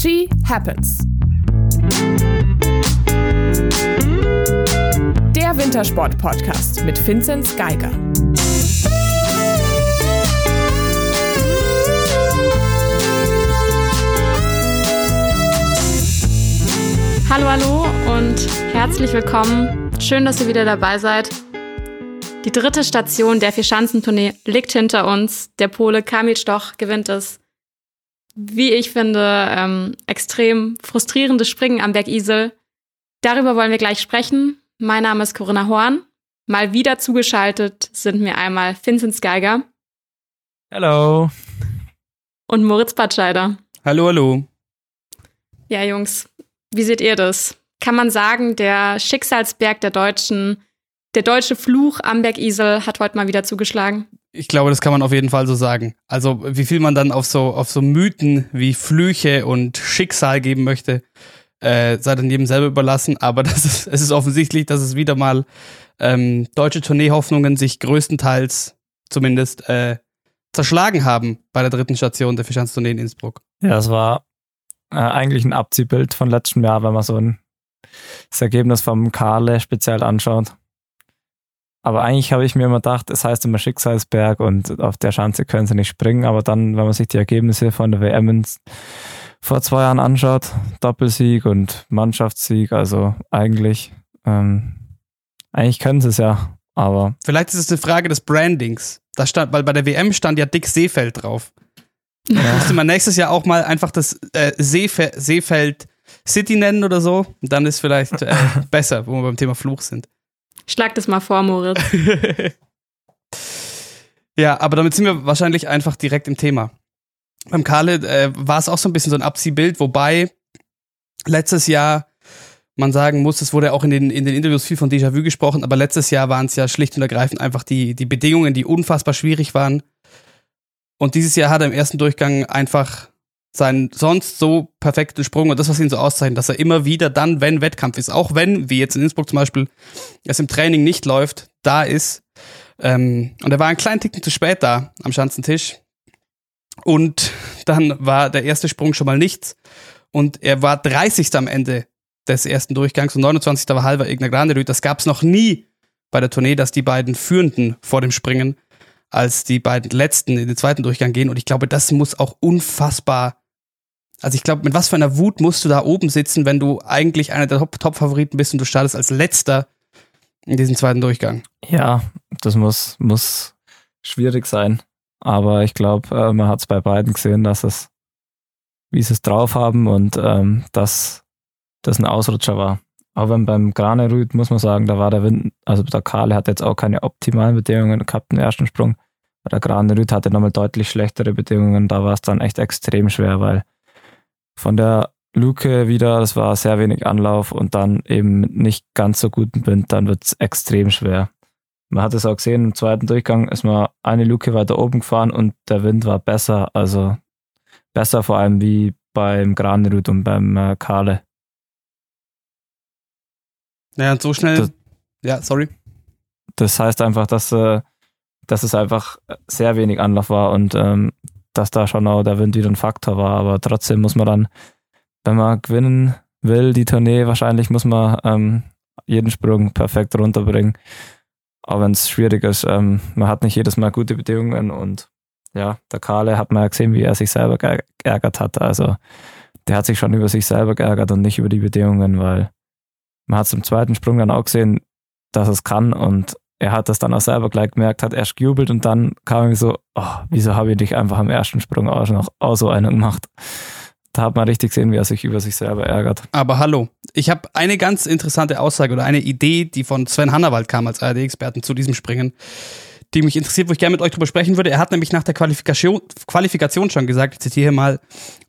She Happens. Der Wintersport-Podcast mit Vinzenz Geiger. Hallo, hallo und herzlich willkommen. Schön, dass ihr wieder dabei seid. Die dritte Station der Vierschanzentournee liegt hinter uns. Der Pole Kamil Stoch gewinnt es wie ich finde, ähm, extrem frustrierendes Springen am Berg Isel. Darüber wollen wir gleich sprechen. Mein Name ist Corinna Horn. Mal wieder zugeschaltet sind mir einmal Vincent Geiger. Hallo. Und Moritz Batscheider. Hallo, hallo. Ja, Jungs, wie seht ihr das? Kann man sagen, der Schicksalsberg der Deutschen, der deutsche Fluch am Berg Isel hat heute mal wieder zugeschlagen? Ich glaube, das kann man auf jeden Fall so sagen. Also, wie viel man dann auf so, auf so Mythen wie Flüche und Schicksal geben möchte, äh, sei dann jedem selber überlassen. Aber das ist, es ist offensichtlich, dass es wieder mal ähm, deutsche Tourneehoffnungen sich größtenteils zumindest äh, zerschlagen haben bei der dritten Station der Fischanstournee in Innsbruck. Ja, es war äh, eigentlich ein Abziehbild von letztem Jahr, wenn man so ein, das Ergebnis vom Karle speziell anschaut. Aber eigentlich habe ich mir immer gedacht, es heißt immer Schicksalsberg und auf der Schanze können sie nicht springen. Aber dann, wenn man sich die Ergebnisse von der WM vor zwei Jahren anschaut, Doppelsieg und Mannschaftssieg, also eigentlich, ähm, eigentlich können sie es ja. Aber vielleicht ist es eine Frage des Brandings. Da stand, weil bei der WM stand ja Dick Seefeld drauf. Ja. Da müsste man nächstes Jahr auch mal einfach das äh, Seefe Seefeld City nennen oder so. Und dann ist vielleicht äh, besser, wo wir beim Thema Fluch sind. Schlag das mal vor, Moritz. ja, aber damit sind wir wahrscheinlich einfach direkt im Thema. Beim Karle äh, war es auch so ein bisschen so ein Abziehbild, wobei letztes Jahr man sagen muss, es wurde auch in den, in den Interviews viel von Déjà-vu gesprochen, aber letztes Jahr waren es ja schlicht und ergreifend einfach die, die Bedingungen, die unfassbar schwierig waren. Und dieses Jahr hat er im ersten Durchgang einfach seinen sonst so perfekten Sprung und das, was ihn so auszeichnet, dass er immer wieder dann, wenn Wettkampf ist, auch wenn, wie jetzt in Innsbruck zum Beispiel, es im Training nicht läuft, da ist. Ähm, und er war einen kleinen Ticken zu spät da am Schanzentisch. Und dann war der erste Sprung schon mal nichts. Und er war 30. am Ende des ersten Durchgangs und 29. war halber Igna Granerüt. Das gab es noch nie bei der Tournee, dass die beiden Führenden vor dem Springen als die beiden letzten in den zweiten Durchgang gehen. Und ich glaube, das muss auch unfassbar. Also ich glaube, mit was für einer Wut musst du da oben sitzen, wenn du eigentlich einer der Top-Favoriten bist und du startest als letzter in diesem zweiten Durchgang. Ja, das muss, muss schwierig sein. Aber ich glaube, äh, man hat es bei beiden gesehen, dass es, wie sie es drauf haben und ähm, dass das ein Ausrutscher war. Aber beim Granerüt muss man sagen, da war der Wind, also der Kahle hat jetzt auch keine optimalen Bedingungen gehabt im ersten Sprung. Der Granerüt hatte nochmal deutlich schlechtere Bedingungen. Da war es dann echt extrem schwer, weil von der Luke wieder, das war sehr wenig Anlauf und dann eben nicht ganz so guten Wind, dann wird es extrem schwer. Man hat es auch gesehen, im zweiten Durchgang ist man eine Luke weiter oben gefahren und der Wind war besser, also besser vor allem wie beim Granerüt und beim äh, Kahle. Ja, und so schnell. Das, ja, sorry. Das heißt einfach, dass, äh, dass es einfach sehr wenig Anlauf war und ähm, dass da schon auch der Wind wieder ein Faktor war. Aber trotzdem muss man dann, wenn man gewinnen will, die Tournee, wahrscheinlich muss man ähm, jeden Sprung perfekt runterbringen. Auch wenn es schwierig ist. Ähm, man hat nicht jedes Mal gute Bedingungen und ja, der Kahle hat man ja gesehen, wie er sich selber geärgert hat. Also der hat sich schon über sich selber geärgert und nicht über die Bedingungen, weil man hat es im zweiten Sprung dann auch gesehen, dass es kann und er hat das dann auch selber gleich gemerkt, hat erst gejubelt und dann kam ihm so, oh, wieso habe ich dich einfach am ersten Sprung auch noch auch so einen gemacht? Da hat man richtig gesehen, wie er sich über sich selber ärgert. Aber hallo, ich habe eine ganz interessante Aussage oder eine Idee, die von Sven Hannawald kam als ARD-Experten zu diesem Springen die mich interessiert, wo ich gerne mit euch drüber sprechen würde. Er hat nämlich nach der Qualifikation, Qualifikation schon gesagt, ich zitiere mal,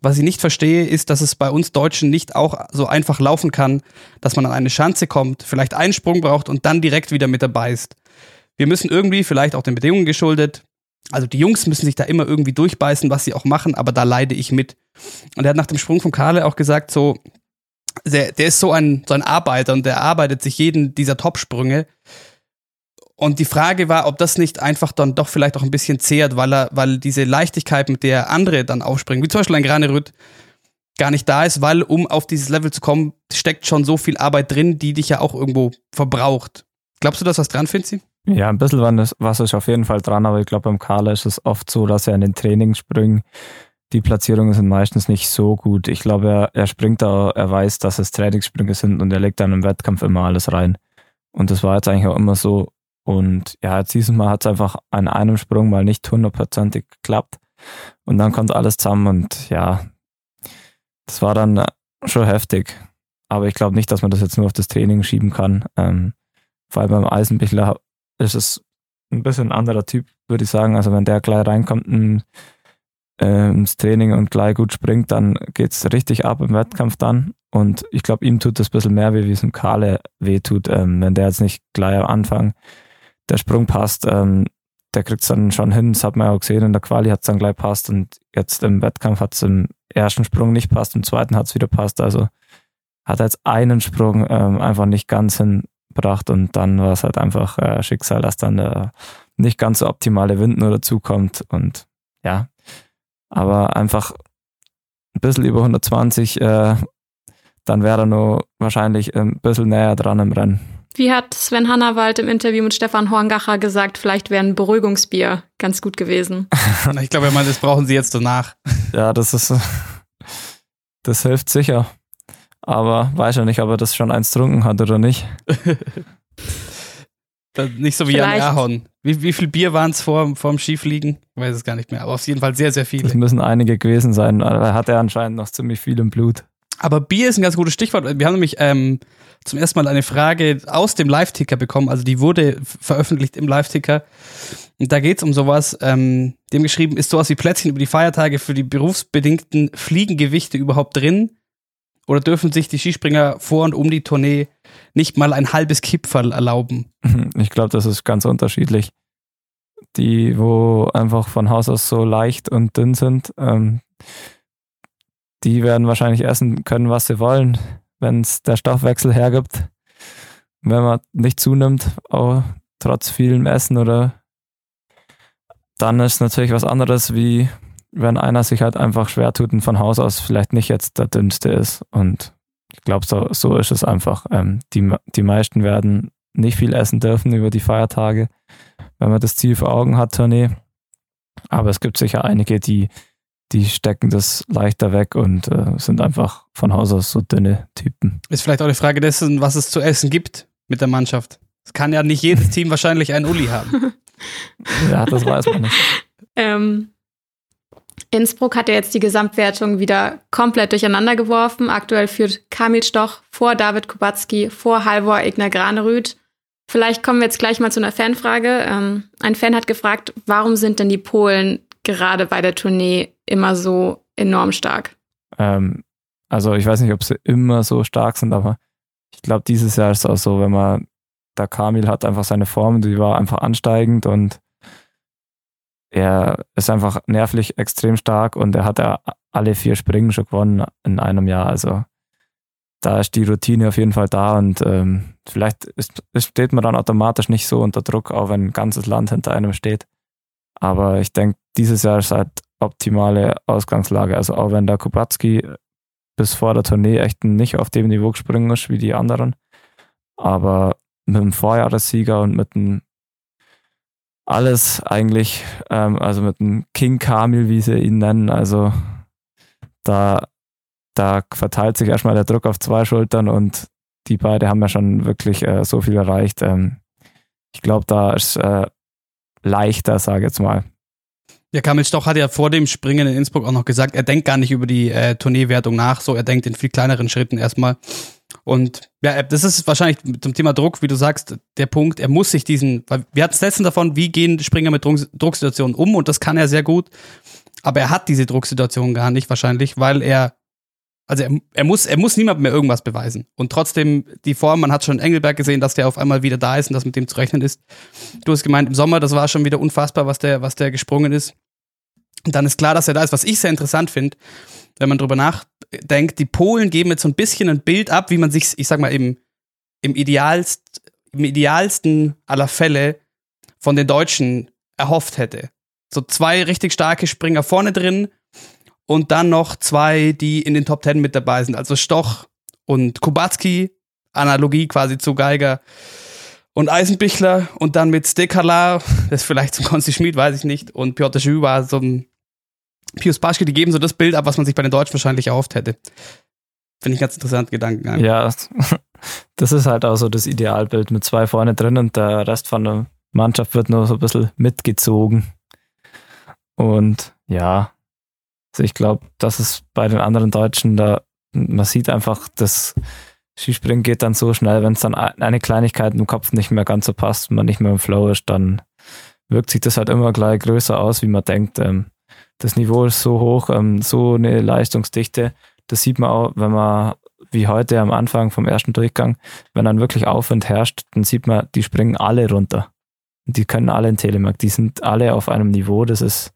was ich nicht verstehe, ist, dass es bei uns Deutschen nicht auch so einfach laufen kann, dass man an eine Schanze kommt, vielleicht einen Sprung braucht und dann direkt wieder mit dabei ist. Wir müssen irgendwie, vielleicht auch den Bedingungen geschuldet, also die Jungs müssen sich da immer irgendwie durchbeißen, was sie auch machen, aber da leide ich mit. Und er hat nach dem Sprung von Karle auch gesagt, so, der, der ist so ein, so ein Arbeiter und der arbeitet sich jeden dieser Topsprünge. Und die Frage war, ob das nicht einfach dann doch vielleicht auch ein bisschen zehrt, weil er, weil diese Leichtigkeit, mit der andere dann aufspringen, wie zum Beispiel ein Granerüt, gar nicht da ist, weil um auf dieses Level zu kommen, steckt schon so viel Arbeit drin, die dich ja auch irgendwo verbraucht. Glaubst du, dass was dran, Finzi? Ja, ein bisschen was, ist auf jeden Fall dran, aber ich glaube, beim Carla ist es oft so, dass er in den Trainingssprüngen die Platzierungen sind meistens nicht so gut. Ich glaube, er, er springt da, er weiß, dass es Trainingssprünge sind und er legt dann im Wettkampf immer alles rein. Und das war jetzt eigentlich auch immer so. Und ja, dieses Mal hat es einfach an einem Sprung mal nicht hundertprozentig geklappt. Und dann kommt alles zusammen und ja, das war dann schon heftig. Aber ich glaube nicht, dass man das jetzt nur auf das Training schieben kann. Ähm, vor allem beim Eisenbichler ist es ein bisschen ein anderer Typ, würde ich sagen. Also wenn der gleich reinkommt in, äh, ins Training und gleich gut springt, dann geht es richtig ab im Wettkampf dann. Und ich glaube, ihm tut das ein bisschen mehr weh, wie es dem Kale weh tut, ähm, wenn der jetzt nicht gleich am Anfang der Sprung passt. Ähm, der kriegt es dann schon hin, das hat man ja auch gesehen, in der Quali hat es dann gleich passt und jetzt im Wettkampf hat es im ersten Sprung nicht passt, im zweiten hat es wieder passt. Also hat er jetzt einen Sprung ähm, einfach nicht ganz hinbracht und dann war es halt einfach äh, Schicksal, dass dann der nicht ganz so optimale Wind nur dazukommt und ja, aber einfach ein bisschen über 120, äh, dann wäre er nur wahrscheinlich ein bisschen näher dran im Rennen. Wie hat Sven Hannawald im Interview mit Stefan Horngacher gesagt, vielleicht wäre ein Beruhigungsbier ganz gut gewesen. ich glaube, er meint, das brauchen sie jetzt danach. Ja, das ist, das hilft sicher. Aber weiß ja nicht, ob er das schon eins trunken hat oder nicht. nicht so wie Jan Erhorn. Wie, wie viel Bier waren es vor, vor dem Skifliegen? Ich weiß es gar nicht mehr, aber auf jeden Fall sehr, sehr viele. Es müssen einige gewesen sein, aber hat er anscheinend noch ziemlich viel im Blut. Aber Bier ist ein ganz gutes Stichwort. Wir haben nämlich ähm, zum ersten Mal eine Frage aus dem Live-Ticker bekommen. Also die wurde veröffentlicht im Live-Ticker. Und da geht es um sowas. Ähm, dem geschrieben, ist sowas wie Plätzchen über die Feiertage für die berufsbedingten Fliegengewichte überhaupt drin? Oder dürfen sich die Skispringer vor und um die Tournee nicht mal ein halbes Kipferl erlauben? Ich glaube, das ist ganz unterschiedlich. Die, wo einfach von Haus aus so leicht und dünn sind, ähm, die werden wahrscheinlich essen können, was sie wollen, wenn es der Stoffwechsel hergibt. Wenn man nicht zunimmt, auch trotz vielem Essen oder dann ist natürlich was anderes, wie wenn einer sich halt einfach schwer tut und von Haus aus vielleicht nicht jetzt der dünnste ist. Und ich glaube, so, so ist es einfach. Ähm, die, die meisten werden nicht viel essen dürfen über die Feiertage, wenn man das Ziel vor Augen hat, Tournee. Aber es gibt sicher einige, die die stecken das leichter weg und äh, sind einfach von Haus aus so dünne Typen. Ist vielleicht auch eine Frage dessen, was es zu essen gibt mit der Mannschaft. Es kann ja nicht jedes Team wahrscheinlich einen Uli haben. ja, das weiß man nicht. ähm, Innsbruck hat ja jetzt die Gesamtwertung wieder komplett durcheinander geworfen. Aktuell führt Kamil Stoch vor David Kubacki, vor Halvor Ignar Granerüth. Vielleicht kommen wir jetzt gleich mal zu einer Fanfrage. Ähm, ein Fan hat gefragt, warum sind denn die Polen gerade bei der Tournee immer so enorm stark? Ähm, also ich weiß nicht, ob sie immer so stark sind, aber ich glaube, dieses Jahr ist es auch so, wenn man, der Kamil hat einfach seine Form, die war einfach ansteigend und er ist einfach nervlich extrem stark und er hat ja alle vier Springen schon gewonnen in einem Jahr. Also da ist die Routine auf jeden Fall da und ähm, vielleicht ist, steht man dann automatisch nicht so unter Druck, auch wenn ein ganzes Land hinter einem steht. Aber ich denke, dieses Jahr ist halt optimale Ausgangslage. Also auch wenn der Kubacki bis vor der Tournee echt nicht auf dem Niveau gesprungen ist wie die anderen. Aber mit dem Vorjahressieger und mit dem alles eigentlich, ähm, also mit dem King Kamil, wie sie ihn nennen, also da, da verteilt sich erstmal der Druck auf zwei Schultern und die beiden haben ja schon wirklich äh, so viel erreicht. Ähm, ich glaube, da ist äh, leichter, sage ich jetzt mal. Ja, Kamil Stoch hat ja vor dem Springen in Innsbruck auch noch gesagt, er denkt gar nicht über die äh, Tourneewertung nach, so er denkt in viel kleineren Schritten erstmal. Und ja, das ist wahrscheinlich zum Thema Druck, wie du sagst, der Punkt, er muss sich diesen, weil wir hatten es letztens davon, wie gehen Springer mit Druck, Drucksituationen um und das kann er sehr gut. Aber er hat diese Drucksituation gar nicht wahrscheinlich, weil er, also er, er muss, er muss niemandem mehr irgendwas beweisen. Und trotzdem die Form, man hat schon Engelberg gesehen, dass der auf einmal wieder da ist und dass mit dem zu rechnen ist. Du hast gemeint, im Sommer, das war schon wieder unfassbar, was der, was der gesprungen ist. Und dann ist klar, dass er da ist. Was ich sehr interessant finde, wenn man drüber nachdenkt, die Polen geben jetzt so ein bisschen ein Bild ab, wie man sich, ich sag mal, im, im, idealst, im idealsten aller Fälle von den Deutschen erhofft hätte. So zwei richtig starke Springer vorne drin und dann noch zwei, die in den Top Ten mit dabei sind. Also Stoch und Kubacki, Analogie quasi zu Geiger und Eisenbichler und dann mit Stekala, das ist vielleicht zum Konsti Schmid, weiß ich nicht, und Piotr Jü war so ein Pius Paschke, die geben so das Bild ab, was man sich bei den Deutschen wahrscheinlich erhofft hätte. Finde ich ganz interessant, Gedanken. Ja, das ist halt auch so das Idealbild mit zwei vorne drin und der Rest von der Mannschaft wird nur so ein bisschen mitgezogen. Und ja, also ich glaube, das ist bei den anderen Deutschen da, man sieht einfach, das Skispringen geht dann so schnell, wenn es dann eine Kleinigkeit im Kopf nicht mehr ganz so passt, man nicht mehr im Flow ist, dann wirkt sich das halt immer gleich größer aus, wie man denkt. Ähm, das Niveau ist so hoch, ähm, so eine Leistungsdichte. Das sieht man auch, wenn man wie heute am Anfang vom ersten Durchgang, wenn dann wirklich Aufwind herrscht, dann sieht man, die springen alle runter. Die können alle in Telemark. Die sind alle auf einem Niveau, das ist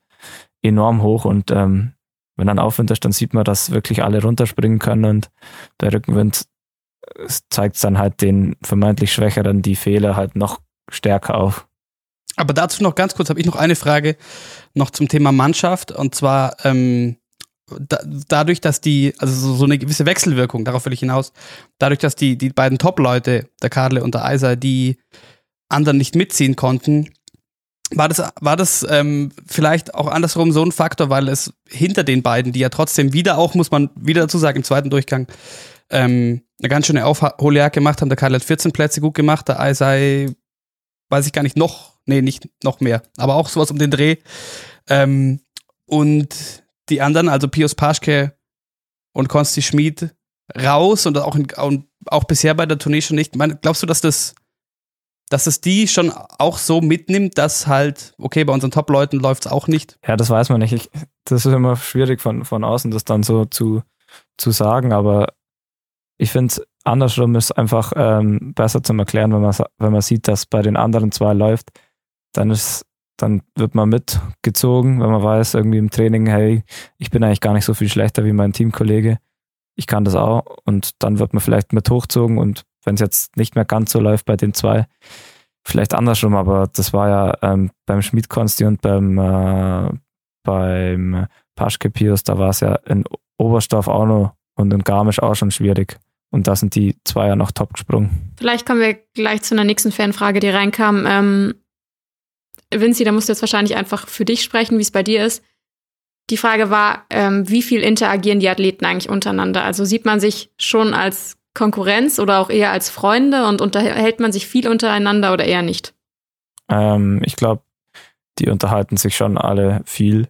enorm hoch und ähm, wenn dann Aufwind ist, dann sieht man, dass wirklich alle runterspringen können und bei Rückenwind äh, zeigt dann halt den vermeintlich Schwächeren die Fehler halt noch stärker auf. Aber dazu noch ganz kurz, habe ich noch eine Frage noch zum Thema Mannschaft und zwar ähm, da, dadurch, dass die, also so, eine gewisse Wechselwirkung, darauf will ich hinaus, dadurch, dass die, die beiden Top-Leute, der Kadle und der Eiser, die anderen nicht mitziehen konnten, war das, war das ähm, vielleicht auch andersrum so ein Faktor, weil es hinter den beiden, die ja trotzdem wieder auch, muss man wieder dazu sagen, im zweiten Durchgang ähm, eine ganz schöne Aufholjagd gemacht haben. Der Kadle hat 14 Plätze gut gemacht, der Eisei, weiß ich gar nicht, noch, nee, nicht noch mehr, aber auch sowas um den Dreh. Ähm, und die anderen, also Pius Paschke und Konsti Schmid, raus und auch, in, auch bisher bei der Tournee schon nicht. Meine, glaubst du, dass das, dass es die schon auch so mitnimmt, dass halt, okay, bei unseren Top-Leuten läuft es auch nicht? Ja, das weiß man nicht. Ich, das ist immer schwierig von, von außen, das dann so zu, zu sagen, aber ich finde, andersrum ist einfach ähm, besser zum Erklären, wenn man, wenn man sieht, dass bei den anderen zwei läuft, dann ist dann wird man mitgezogen, wenn man weiß, irgendwie im Training, hey, ich bin eigentlich gar nicht so viel schlechter wie mein Teamkollege. Ich kann das auch. Und dann wird man vielleicht mit hochgezogen und wenn es jetzt nicht mehr ganz so läuft bei den zwei, vielleicht andersrum, aber das war ja ähm, beim Schmied-Konsti und beim, äh, beim Paschke Pius, da war es ja in Oberstoff auch noch und in Garmisch auch schon schwierig. Und da sind die zwei ja noch top gesprungen. Vielleicht kommen wir gleich zu einer nächsten Fanfrage, die reinkam. Ähm, Vinci, da musst du jetzt wahrscheinlich einfach für dich sprechen, wie es bei dir ist. Die Frage war, ähm, wie viel interagieren die Athleten eigentlich untereinander? Also sieht man sich schon als Konkurrenz oder auch eher als Freunde und unterhält man sich viel untereinander oder eher nicht? Ähm, ich glaube, die unterhalten sich schon alle viel.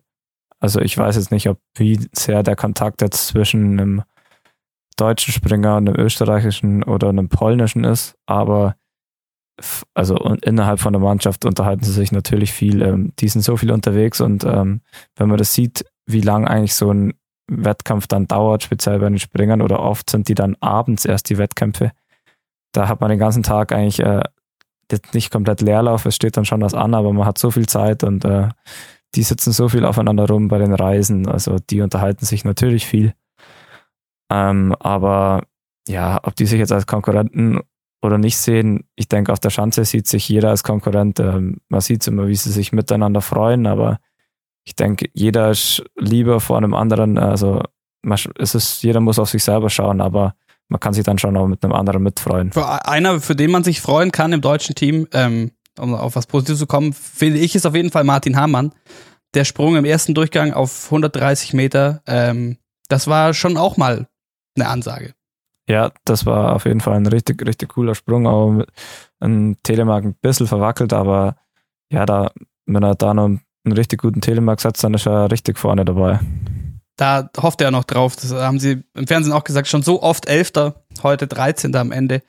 Also ich weiß jetzt nicht, ob wie sehr der Kontakt jetzt zwischen einem deutschen Springer und einem österreichischen oder einem polnischen ist, aber also innerhalb von der Mannschaft unterhalten sie sich natürlich viel. Ähm, die sind so viel unterwegs und ähm, wenn man das sieht, wie lang eigentlich so ein Wettkampf dann dauert, speziell bei den Springern oder oft sind die dann abends erst die Wettkämpfe. Da hat man den ganzen Tag eigentlich äh, nicht komplett Leerlauf, es steht dann schon was an, aber man hat so viel Zeit und äh, die sitzen so viel aufeinander rum bei den Reisen. Also die unterhalten sich natürlich viel. Ähm, aber ja, ob die sich jetzt als Konkurrenten oder nicht sehen. Ich denke, auf der Schanze sieht sich jeder als Konkurrent. Ähm, man sieht immer, wie sie sich miteinander freuen, aber ich denke, jeder ist lieber vor einem anderen. Also es ist, jeder muss auf sich selber schauen, aber man kann sich dann schon auch mit einem anderen mitfreuen. Für einer, für den man sich freuen kann im deutschen Team, ähm, um auf was Positives zu kommen, finde ich, ist auf jeden Fall Martin Hamann. Der Sprung im ersten Durchgang auf 130 Meter, ähm, das war schon auch mal eine Ansage. Ja, das war auf jeden Fall ein richtig, richtig cooler Sprung, auch mit einem Telemark ein bisschen verwackelt, aber ja, da, wenn er da noch einen richtig guten Telemark setzt, dann ist er richtig vorne dabei. Da hofft er noch drauf. Das haben sie im Fernsehen auch gesagt, schon so oft Elfter, heute 13. am Ende.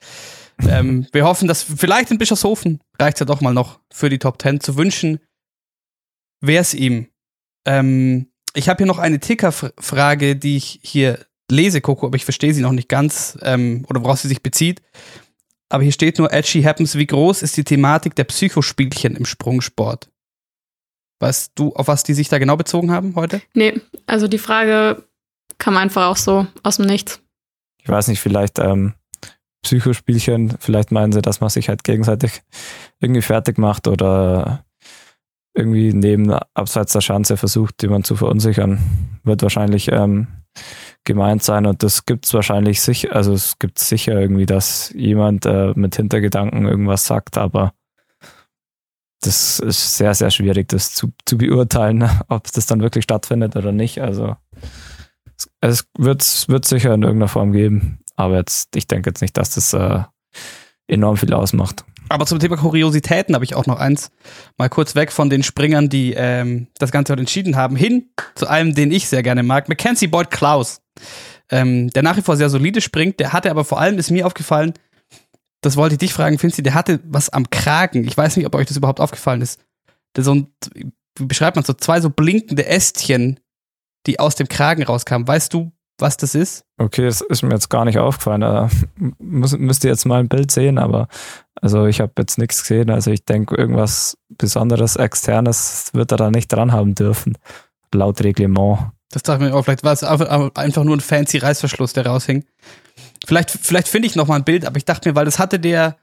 ähm, wir hoffen, dass vielleicht in Bischofshofen reicht ja doch mal noch für die Top 10 zu wünschen. Wer es ihm? Ähm, ich habe hier noch eine Ticker-Frage, die ich hier lese, Coco, aber ich verstehe sie noch nicht ganz ähm, oder woraus sie sich bezieht. Aber hier steht nur Edgy Happens. Wie groß ist die Thematik der Psychospielchen im Sprungsport? Weißt du, auf was die sich da genau bezogen haben heute? Nee, also die Frage kam einfach auch so aus dem Nichts. Ich weiß nicht, vielleicht ähm, Psychospielchen, vielleicht meinen sie, dass man sich halt gegenseitig irgendwie fertig macht oder irgendwie neben abseits der Schanze versucht, jemand zu verunsichern. Wird wahrscheinlich ähm, gemeint sein und das gibt es wahrscheinlich sicher, also es gibt sicher irgendwie, dass jemand äh, mit Hintergedanken irgendwas sagt, aber das ist sehr, sehr schwierig, das zu, zu beurteilen, ob das dann wirklich stattfindet oder nicht. Also es wird, wird sicher in irgendeiner Form geben, aber jetzt, ich denke jetzt nicht, dass das äh, enorm viel ausmacht. Aber zum Thema Kuriositäten habe ich auch noch eins. Mal kurz weg von den Springern, die ähm, das Ganze heute entschieden haben, hin zu einem, den ich sehr gerne mag, Mackenzie Boyd Klaus. Ähm, der nach wie vor sehr solide springt, der hatte aber vor allem, ist mir aufgefallen, das wollte ich dich fragen, Finzi, der hatte was am Kragen. Ich weiß nicht, ob euch das überhaupt aufgefallen ist. Der so ein, wie beschreibt man so, zwei so blinkende Ästchen, die aus dem Kragen rauskamen. Weißt du, was das ist? Okay, das ist mir jetzt gar nicht aufgefallen. Da muss, müsst ihr jetzt mal ein Bild sehen, aber also ich habe jetzt nichts gesehen. Also ich denke, irgendwas Besonderes, Externes wird er da nicht dran haben dürfen, laut Reglement. Das dachte ich mir auch, vielleicht war es einfach nur ein fancy Reißverschluss, der raushing. Vielleicht, vielleicht finde ich noch mal ein Bild, aber ich dachte mir, weil das hatte der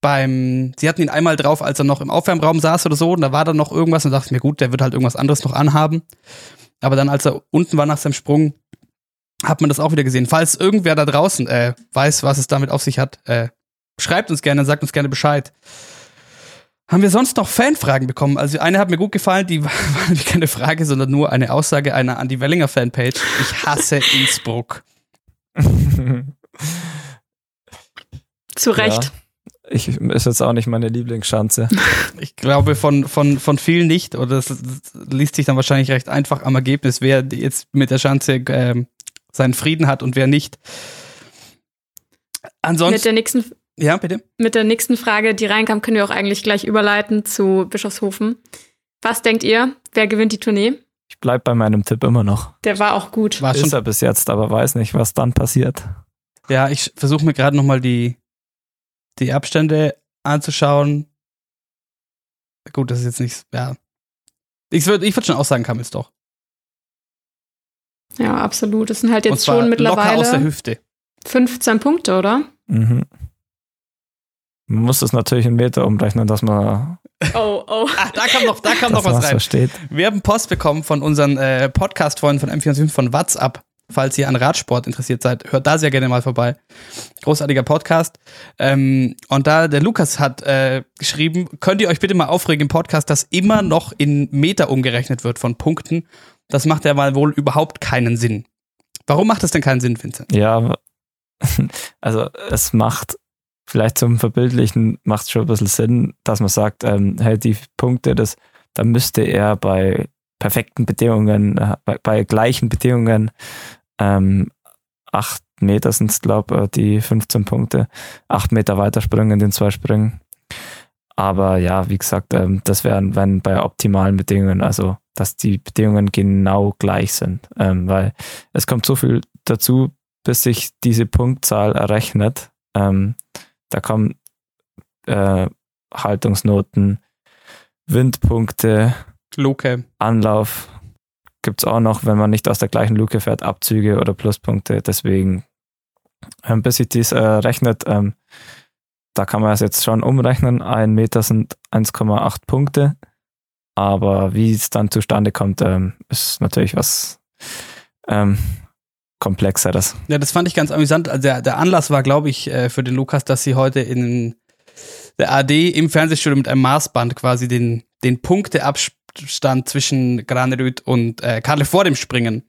beim, sie hatten ihn einmal drauf, als er noch im Aufwärmraum saß oder so, und da war dann noch irgendwas und dachte ich mir, gut, der wird halt irgendwas anderes noch anhaben. Aber dann, als er unten war nach seinem Sprung, hat man das auch wieder gesehen. Falls irgendwer da draußen äh, weiß, was es damit auf sich hat, äh, schreibt uns gerne, sagt uns gerne Bescheid. Haben wir sonst noch Fanfragen bekommen? Also eine hat mir gut gefallen, die war, keine Frage, sondern nur eine Aussage einer Andy Wellinger Fanpage. Ich hasse Innsbruck. Zu Recht. Ja. Ich ist jetzt auch nicht meine Lieblingsschanze. Ich glaube von, von, von vielen nicht, oder das, das liest sich dann wahrscheinlich recht einfach am Ergebnis, wer jetzt mit der Schanze äh, seinen Frieden hat und wer nicht. Ansonsten. Mit der nächsten, ja, bitte. Mit der nächsten Frage, die reinkam, können wir auch eigentlich gleich überleiten zu Bischofshofen. Was denkt ihr? Wer gewinnt die Tournee? Ich bleib bei meinem Tipp immer noch. Der war auch gut. War schon Ist er bis jetzt, aber weiß nicht, was dann passiert. Ja, ich versuche mir gerade nochmal die, die Abstände anzuschauen. Gut, das ist jetzt nichts, ja. Ich würde ich würd schon auch sagen, Kamels doch. Ja, absolut. Das sind halt jetzt schon mittlerweile. Locker aus der Hüfte. 15 Punkte, oder? Mhm. Man muss das natürlich in Meter umrechnen, dass man. Oh, oh. Ach, da kam noch, da kam noch was rein. Versteht. Wir haben Post bekommen von unseren äh, Podcast-Freunden von M45 von WhatsApp. Falls ihr an Radsport interessiert seid, hört da sehr gerne mal vorbei. Großartiger Podcast. Ähm, und da der Lukas hat äh, geschrieben, könnt ihr euch bitte mal aufregen im Podcast, dass immer noch in Meter umgerechnet wird von Punkten. Das macht ja mal wohl überhaupt keinen Sinn. Warum macht das denn keinen Sinn, Vincent? Ja, also es macht vielleicht zum Verbildlichen macht es schon ein bisschen Sinn, dass man sagt, ähm, hey, die Punkte, das, da müsste er bei perfekten Bedingungen, äh, bei, bei, gleichen Bedingungen, ähm, acht Meter sind es, glaube ich, die 15 Punkte, acht Meter weiterspringen in den zwei Sprüngen. Aber ja, wie gesagt, ähm, das wären wenn bei optimalen Bedingungen, also dass die Bedingungen genau gleich sind. Ähm, weil es kommt so viel dazu, bis sich diese Punktzahl errechnet. Ähm, da kommen äh, Haltungsnoten, Windpunkte, Luke. Anlauf gibt es auch noch, wenn man nicht aus der gleichen Luke fährt, Abzüge oder Pluspunkte. Deswegen, ähm, bis sich dies äh, rechnet, ähm, da kann man es jetzt schon umrechnen. Ein Meter sind 1,8 Punkte. Aber wie es dann zustande kommt, ähm, ist natürlich was ähm, komplexeres. Ja, das fand ich ganz amüsant. Also der, der Anlass war, glaube ich, äh, für den Lukas, dass sie heute in der AD im Fernsehstudio mit einem Maßband quasi den, den Punkteabstand zwischen Granerüth und äh, Karle vor dem Springen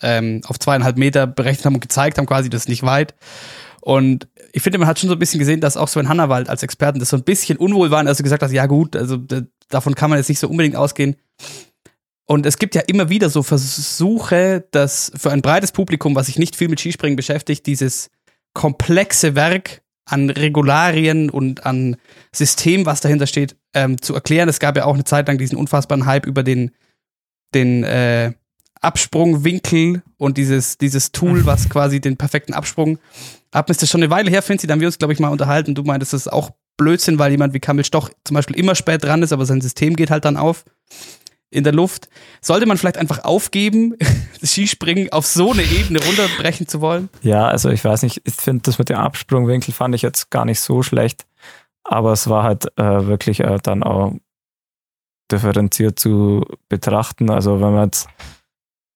ähm, auf zweieinhalb Meter berechnet haben und gezeigt haben, quasi, das ist nicht weit. Und ich finde, man hat schon so ein bisschen gesehen, dass auch Sven Hannawald als Experten das so ein bisschen unwohl waren, als er gesagt hat, ja gut, also davon kann man jetzt nicht so unbedingt ausgehen. Und es gibt ja immer wieder so Versuche, dass für ein breites Publikum, was sich nicht viel mit Skispringen beschäftigt, dieses komplexe Werk an Regularien und an System, was dahinter steht, ähm, zu erklären. Es gab ja auch eine Zeit lang diesen unfassbaren Hype über den, den äh, Absprungwinkel und dieses, dieses Tool, was quasi den perfekten Absprung abmisst. Das ist schon eine Weile her, Finzi, da haben wir uns, glaube ich, mal unterhalten. Du meintest, das ist auch Blödsinn, weil jemand wie Kamil Stoch zum Beispiel immer spät dran ist, aber sein System geht halt dann auf in der Luft. Sollte man vielleicht einfach aufgeben, Skispringen auf so eine Ebene runterbrechen zu wollen? Ja, also ich weiß nicht, ich finde das mit dem Absprungwinkel fand ich jetzt gar nicht so schlecht, aber es war halt äh, wirklich äh, dann auch differenziert zu betrachten. Also wenn man jetzt,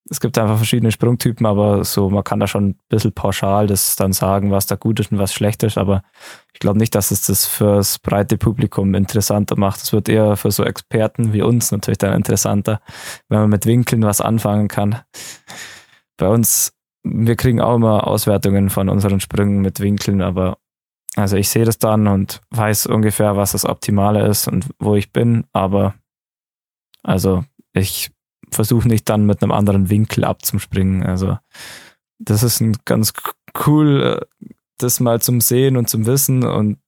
es gibt einfach verschiedene Sprungtypen, aber so, man kann da schon ein bisschen pauschal das dann sagen, was da gut ist und was schlecht ist, aber ich glaube nicht, dass es das fürs breite Publikum interessanter macht. Es wird eher für so Experten wie uns natürlich dann interessanter, wenn man mit Winkeln was anfangen kann. Bei uns, wir kriegen auch immer Auswertungen von unseren Sprüngen mit Winkeln, aber also ich sehe das dann und weiß ungefähr, was das Optimale ist und wo ich bin, aber also ich versuche nicht dann mit einem anderen Winkel abzuspringen. Also das ist ein ganz cool, äh, das mal zum Sehen und zum Wissen und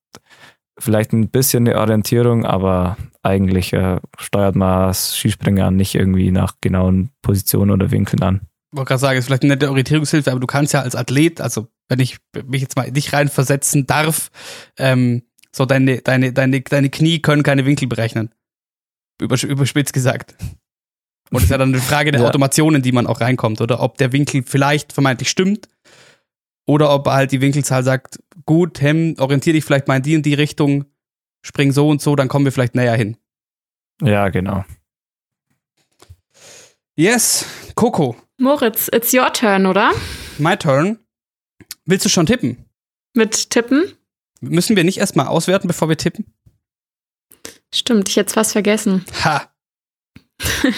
vielleicht ein bisschen eine Orientierung, aber eigentlich äh, steuert man Skispringer nicht irgendwie nach genauen Positionen oder Winkeln an. Ich wollte gerade sagen, es ist vielleicht eine nette Orientierungshilfe, aber du kannst ja als Athlet, also wenn ich mich jetzt mal in dich reinversetzen darf, ähm, so deine, deine, deine, deine Knie können keine Winkel berechnen. Übers überspitzt gesagt. Und das ist ja dann eine Frage der Ja. Automation, in die man auch reinkommt, oder ob der Winkel vielleicht vermeintlich stimmt oder ob halt die Winkelzahl sagt, gut, Hem, orientier dich vielleicht mal in die und die Richtung, spring so und so, dann kommen wir vielleicht näher hin. Ja, genau. Yes, Coco, Moritz, it's your turn, oder? my turn. Willst du schon tippen? Mit Tippen? Müssen wir nicht erstmal auswerten, bevor wir tippen? Stimmt, ich hätte es fast vergessen. Ha!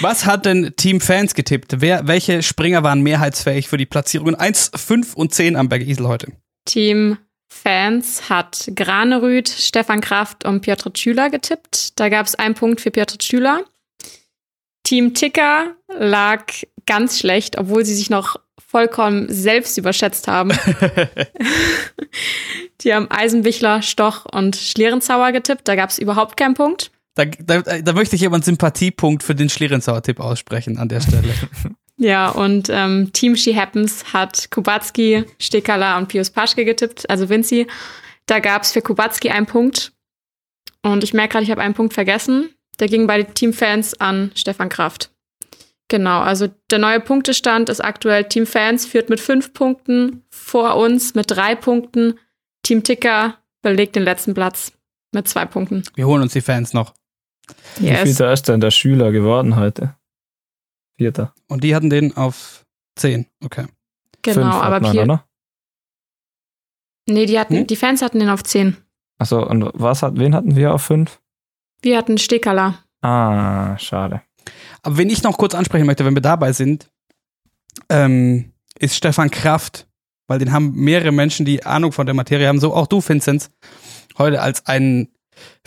Was hat denn Team Fans getippt? Wer, welche Springer waren mehrheitsfähig für die Platzierungen 1, 5 und 10 am Berg Isel heute? Team Fans hat Granerüth, Stefan Kraft und Piotr Tschüler getippt. Da gab es einen Punkt für Piotr Tschüler. Team Ticker lag ganz schlecht, obwohl sie sich noch vollkommen selbst überschätzt haben. Die haben Eisenbichler, Stoch und Schlierenzauer getippt. Da gab es überhaupt keinen Punkt. Da, da, da möchte ich aber einen Sympathiepunkt für den Schlierenzauer-Tipp aussprechen an der Stelle. Ja, und ähm, Team She Happens hat Kubacki, Stekala und Pius Paschke getippt, also Vinci. Da gab es für Kubacki einen Punkt. Und ich merke gerade, ich habe einen Punkt vergessen. Der ging bei den Teamfans an Stefan Kraft. Genau, also der neue Punktestand ist aktuell Team Fans führt mit fünf Punkten vor uns mit drei Punkten. Team Ticker belegt den letzten Platz mit zwei Punkten. Wir holen uns die Fans noch. Wie viel ist denn der Schüler geworden heute? Vierter. Und die hatten den auf 10. Okay. Genau, Fünf aber man, Pier oder? Nee, die hatten, Hm? die Fans hatten den auf zehn. Achso, und was hat, wen hatten wir auf fünf? Wir hatten Stekala. Ah, schade. Aber wenn ich noch kurz ansprechen möchte, wenn wir dabei sind, ähm, ist Stefan Kraft, weil den haben mehrere Menschen, die Ahnung von der Materie haben, so auch du, Vinzenz, heute als einen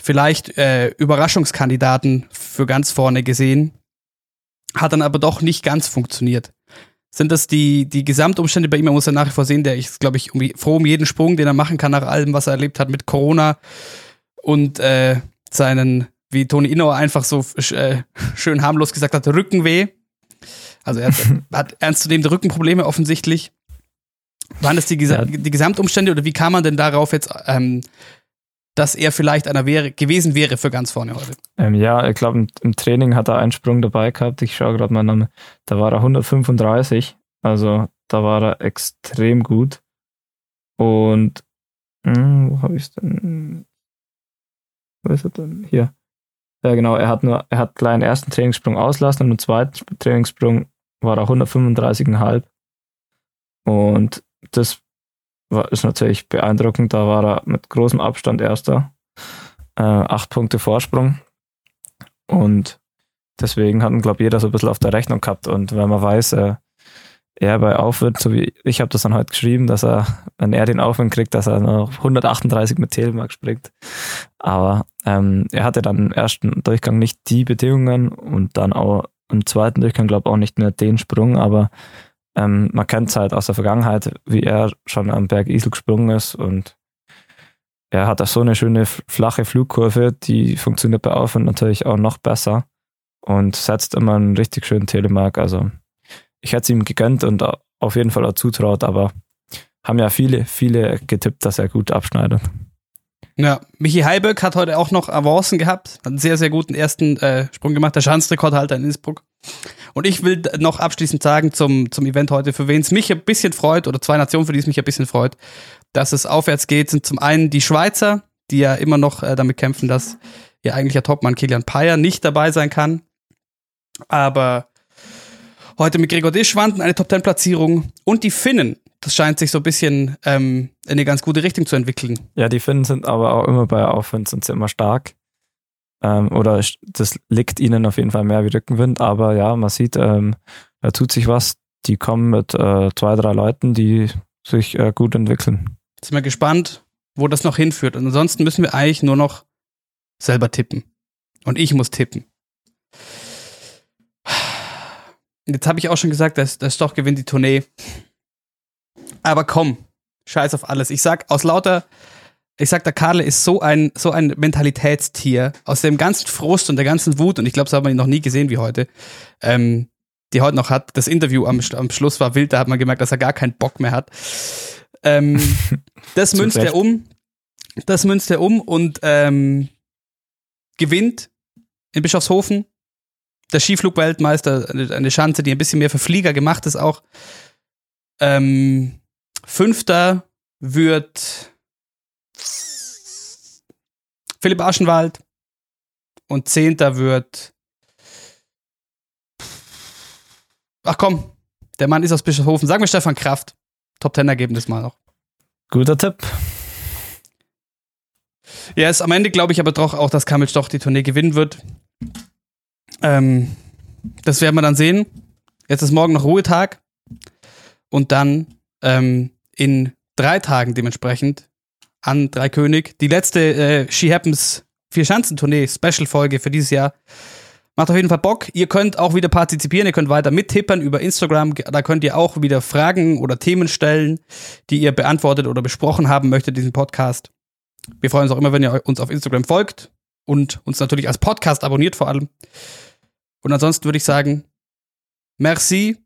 vielleicht äh, Überraschungskandidaten für ganz vorne gesehen, hat dann aber doch nicht ganz funktioniert. Sind das die, die Gesamtumstände bei ihm? Man muss ja nach wie vor sehen, der ist, glaube ich, um, froh um jeden Sprung, den er machen kann nach allem, was er erlebt hat mit Corona und äh, seinen, wie Toni Innauer einfach so äh, schön harmlos gesagt hat, Rückenweh. Also er hat, hat ernstzunehmende Rückenprobleme offensichtlich. Waren das die, Gesa Ja. die Gesamtumstände oder wie kam man denn darauf jetzt, ähm, dass er vielleicht einer wäre, gewesen wäre für ganz vorne heute? Ähm, ja, ich glaube, im, im Training hat er einen Sprung dabei gehabt. Ich schaue gerade mal, nach- da war er 135. Also da war er extrem gut. Und hm, wo habe ich es denn? Wo ist er denn? Hier. Ja, genau, er hat nur, er hat gleich einen ersten Trainingssprung auslassen und im zweiten Sp- Trainingssprung war er 135,5. Und das war, ist natürlich beeindruckend. Da war er mit großem Abstand Erster. Äh, acht Punkte Vorsprung. Und deswegen hat, glaube jeder so ein bisschen auf der Rechnung gehabt. Und wenn man weiß, äh, er bei Aufwind, so wie ich habe das dann heute geschrieben, dass er, wenn er den Aufwind kriegt, dass er noch 138 mit Telemark springt. Aber ähm, er hatte dann im ersten Durchgang nicht die Bedingungen und dann auch im zweiten Durchgang, glaube ich, auch nicht mehr den Sprung, aber ähm, man kennt es halt aus der Vergangenheit, wie er schon am Berg Isel gesprungen ist und er hat da so eine schöne flache Flugkurve, die funktioniert bei Aufwind natürlich auch noch besser und setzt immer einen richtig schönen Telemark. Also ich hätte es ihm gegönnt und au- auf jeden Fall auch zutraut, aber haben ja viele, viele getippt, dass er gut abschneidet. Ja, Michi Heiböck hat heute auch noch Avancen gehabt, hat einen sehr, sehr guten ersten äh, Sprung gemacht, der Schanzrekordhalter in Innsbruck. Und ich will noch abschließend sagen zum, zum Event heute, für wen es mich ein bisschen freut, oder zwei Nationen, für die es mich ein bisschen freut, dass es aufwärts geht, sind zum einen die Schweizer, die ja immer noch äh, damit kämpfen, dass ihr eigentlicher Topmann Kilian Payer nicht dabei sein kann. Aber heute mit Gregor Dischwanden eine Top-10-Platzierung und die Finnen. Das scheint sich so ein bisschen ähm, in eine ganz gute Richtung zu entwickeln. Ja, die Finnen sind aber auch immer bei Aufwind sind sie immer stark. Ähm, oder das liegt ihnen auf jeden Fall mehr wie Rückenwind. Aber ja, man sieht, ähm, da tut sich was. Die kommen mit äh, zwei, drei Leuten, die sich äh, gut entwickeln. Sind wir gespannt, wo das noch hinführt. Und ansonsten müssen wir eigentlich nur noch selber tippen. Und ich muss tippen. Jetzt habe ich auch schon gesagt, dass der Stoch gewinnt die Tournee. Aber komm, scheiß auf alles. Ich sag aus lauter, ich sag, der Karle ist so ein, so ein Mentalitätstier. Aus dem ganzen Frust und der ganzen Wut, und ich glaube, so hat man ihn noch nie gesehen wie heute, ähm, die heute noch hat. Das Interview am, am Schluss war wild, da hat man gemerkt, dass er gar keinen Bock mehr hat. Ähm, das münzt er um. Das münzt er um und ähm, gewinnt in Bischofshofen. Der Skiflugweltmeister, eine, eine Schanze, die ein bisschen mehr für Flieger gemacht ist auch. Ähm, Fünfter wird Philipp Aschenwald und Zehnter wird Ach komm, der Mann ist aus Bischofshofen. Sagen wir Stefan Kraft. Top Ten Ergebnis mal noch. Guter Tipp. Ja, ist am Ende glaube ich aber doch auch, dass Kamil doch die Tournee gewinnen wird. Ähm, das werden wir dann sehen. Jetzt ist morgen noch Ruhetag. Und dann ähm, in drei Tagen dementsprechend an Dreikönig die letzte äh, She Happens Vier-Schanzentournee Special-Folge für dieses Jahr. Macht auf jeden Fall Bock. Ihr könnt auch wieder partizipieren, ihr könnt weiter mittippern über Instagram. Da könnt ihr auch wieder Fragen oder Themen stellen, die ihr beantwortet oder besprochen haben möchtet, diesen Podcast. Wir freuen uns auch immer, wenn ihr uns auf Instagram folgt und uns natürlich als Podcast abonniert vor allem. Und ansonsten würde ich sagen, merci.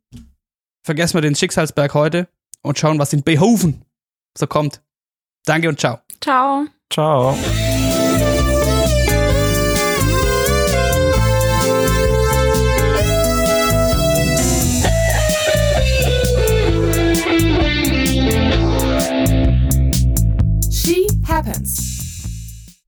Vergessen wir den Schicksalsberg heute und schauen, was in Behoven so kommt. Danke und ciao. Ciao. Ciao.